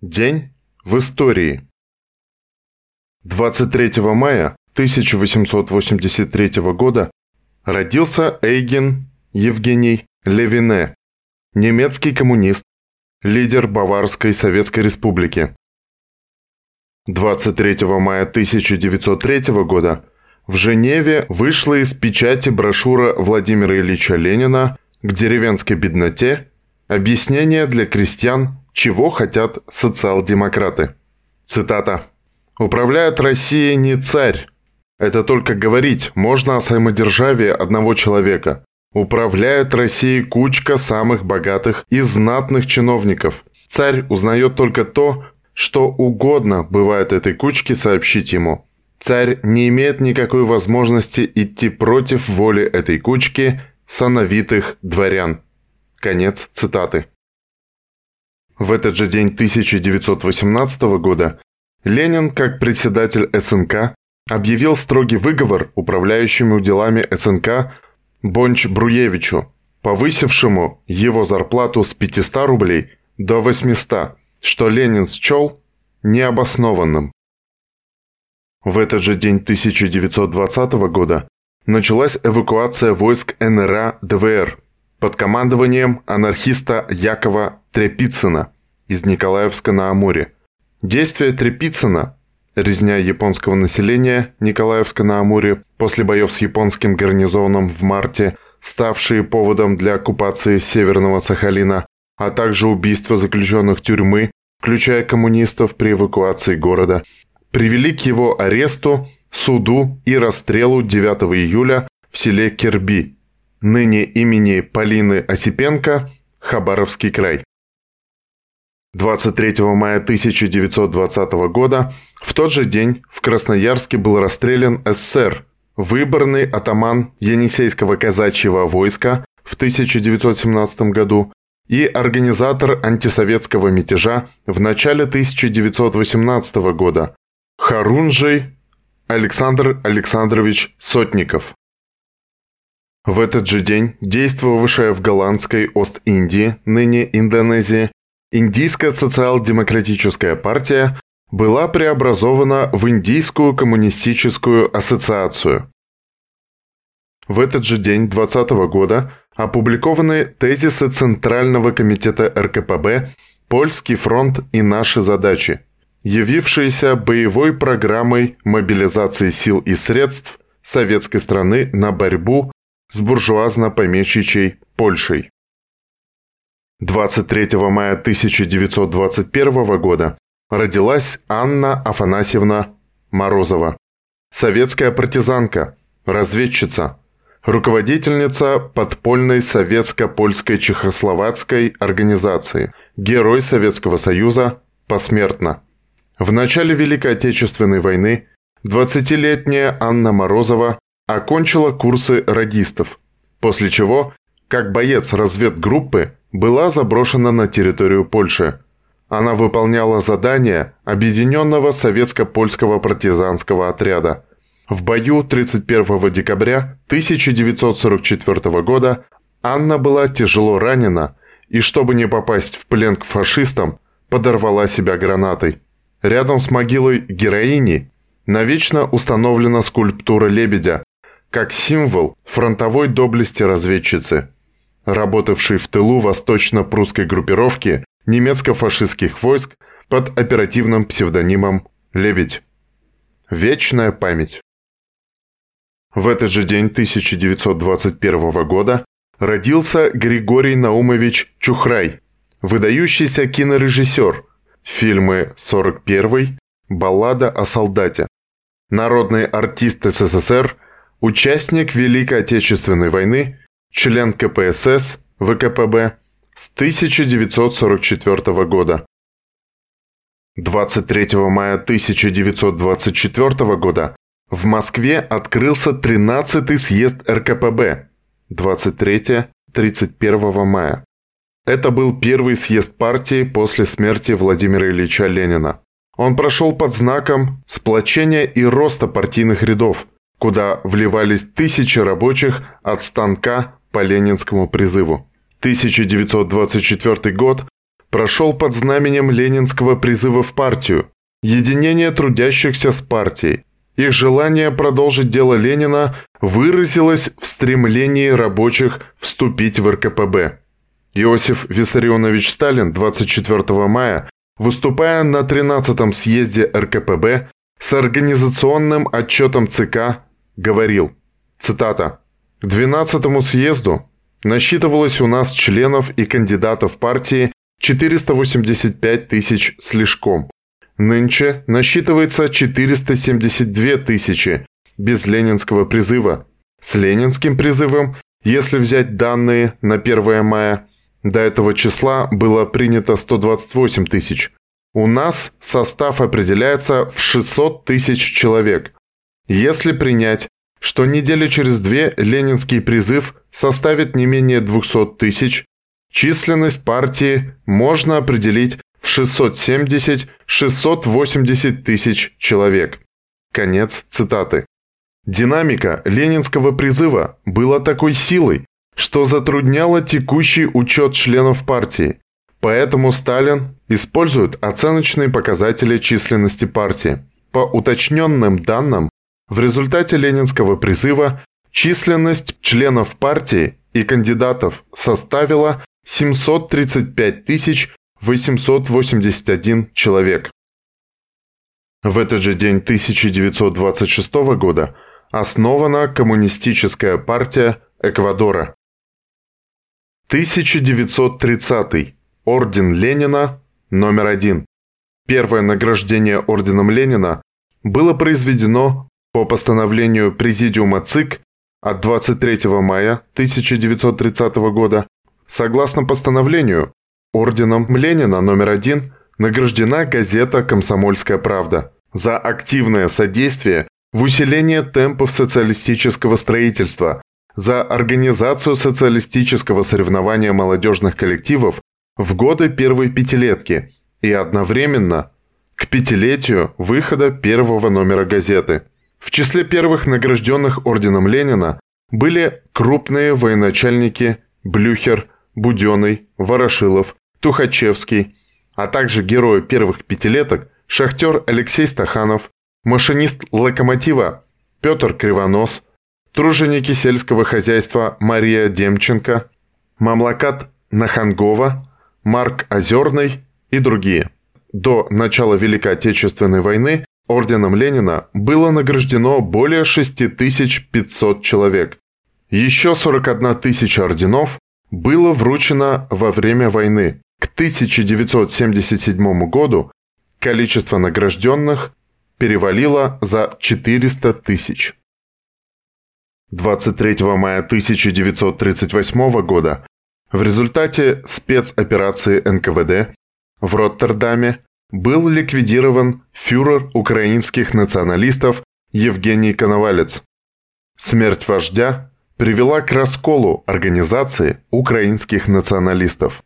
День в истории. 23 мая 1883 года родился Эйген Евгений Левине, немецкий коммунист, лидер Баварской Советской Республики. 23 мая 1903 года в Женеве вышла из печати брошюра Владимира Ильича Ленина «К деревенской бедноте. Объяснение для крестьян чего хотят социал-демократы. Цитата. «Управляет Россией не царь. Это только говорить можно о самодержавии одного человека. Управляет Россией кучка самых богатых и знатных чиновников. Царь узнает только то, что угодно бывает этой кучке сообщить ему. Царь не имеет никакой возможности идти против воли этой кучки сановитых дворян. Конец цитаты. В этот же день 1918 года Ленин, как председатель СНК, объявил строгий выговор управляющему делами СНК Бонч-Бруевичу, повысившему его зарплату с 500 рублей до 800, что Ленин счел необоснованным. В этот же день 1920 года началась эвакуация войск НРА ДВР под командованием анархиста Якова Трепицына из Николаевска на Амуре. Действия Трепицына, резня японского населения Николаевска на Амуре после боев с японским гарнизоном в марте, ставшие поводом для оккупации Северного Сахалина, а также убийства заключенных тюрьмы, включая коммунистов при эвакуации города, привели к его аресту, суду и расстрелу 9 июля в селе Керби, ныне имени Полины Осипенко, Хабаровский край. 23 мая 1920 года в тот же день в Красноярске был расстрелян СССР, выборный атаман Енисейского казачьего войска в 1917 году и организатор антисоветского мятежа в начале 1918 года Харунжий Александр Александрович Сотников. В этот же день действовавшая в голландской Ост-Индии, ныне Индонезии, Индийская социал-демократическая партия была преобразована в Индийскую коммунистическую ассоциацию. В этот же день 2020 года опубликованы тезисы Центрального комитета РКПБ «Польский фронт и наши задачи», явившиеся боевой программой мобилизации сил и средств советской страны на борьбу с буржуазно-помещичьей Польшей. 23 мая 1921 года родилась Анна Афанасьевна Морозова, советская партизанка, разведчица, руководительница подпольной советско-польской чехословацкой организации, герой Советского Союза, посмертно. В начале Великой Отечественной войны 20-летняя Анна Морозова окончила курсы радистов, после чего, как боец разведгруппы, была заброшена на территорию Польши. Она выполняла задания Объединенного советско-польского партизанского отряда. В бою 31 декабря 1944 года Анна была тяжело ранена и, чтобы не попасть в плен к фашистам, подорвала себя гранатой. Рядом с могилой героини навечно установлена скульптура лебедя, как символ фронтовой доблести разведчицы, работавшей в тылу восточно-прусской группировки немецко-фашистских войск под оперативным псевдонимом «Лебедь». Вечная память. В этот же день 1921 года родился Григорий Наумович Чухрай, выдающийся кинорежиссер, фильмы «41», «Баллада о солдате», народный артист СССР – Участник Великой Отечественной войны, член КПСС, ВКПБ с 1944 года. 23 мая 1924 года в Москве открылся 13-й съезд РКПБ 23-31 мая. Это был первый съезд партии после смерти Владимира Ильича Ленина. Он прошел под знаком сплочения и роста партийных рядов – куда вливались тысячи рабочих от станка по ленинскому призыву. 1924 год прошел под знаменем ленинского призыва в партию, единение трудящихся с партией. Их желание продолжить дело Ленина выразилось в стремлении рабочих вступить в РКПБ. Иосиф Виссарионович Сталин 24 мая, выступая на 13-м съезде РКПБ с организационным отчетом ЦК, говорил, цитата, «К 12-му съезду насчитывалось у нас членов и кандидатов партии 485 тысяч слишком. Нынче насчитывается 472 тысячи без ленинского призыва. С ленинским призывом, если взять данные на 1 мая, до этого числа было принято 128 тысяч. У нас состав определяется в 600 тысяч человек. Если принять, что недели через две ленинский призыв составит не менее 200 тысяч, численность партии можно определить в 670-680 тысяч человек. Конец цитаты. Динамика ленинского призыва была такой силой, что затрудняло текущий учет членов партии, поэтому Сталин использует оценочные показатели численности партии. По уточненным данным, в результате ленинского призыва численность членов партии и кандидатов составила 735 тысяч 881 человек. В этот же день 1926 года основана Коммунистическая партия Эквадора. 1930. Орден Ленина номер один. Первое награждение Орденом Ленина было произведено по постановлению Президиума ЦИК от 23 мая 1930 года. Согласно постановлению, Орденом Ленина номер один награждена газета «Комсомольская правда» за активное содействие в усилении темпов социалистического строительства, за организацию социалистического соревнования молодежных коллективов в годы первой пятилетки и одновременно к пятилетию выхода первого номера газеты. В числе первых награжденных орденом Ленина были крупные военачальники Блюхер, Буденный, Ворошилов, Тухачевский, а также герои первых пятилеток шахтер Алексей Стаханов, машинист локомотива Петр Кривонос, труженики сельского хозяйства Мария Демченко, мамлакат Нахангова, Марк Озерный и другие. До начала Великой Отечественной войны орденом Ленина было награждено более 6500 человек. Еще 41 тысяча орденов было вручено во время войны. К 1977 году количество награжденных перевалило за 400 тысяч. 23 мая 1938 года в результате спецоперации НКВД в Роттердаме был ликвидирован фюрер украинских националистов Евгений Коновалец. Смерть вождя привела к расколу организации украинских националистов.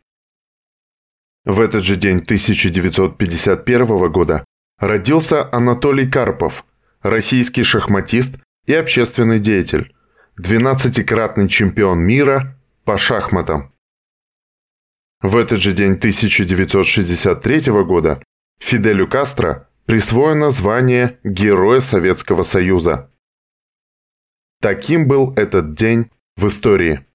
В этот же день 1951 года родился Анатолий Карпов, российский шахматист и общественный деятель, 12-кратный чемпион мира по шахматам. В этот же день 1963 года Фиделю Кастро присвоено звание Героя Советского Союза. Таким был этот день в истории.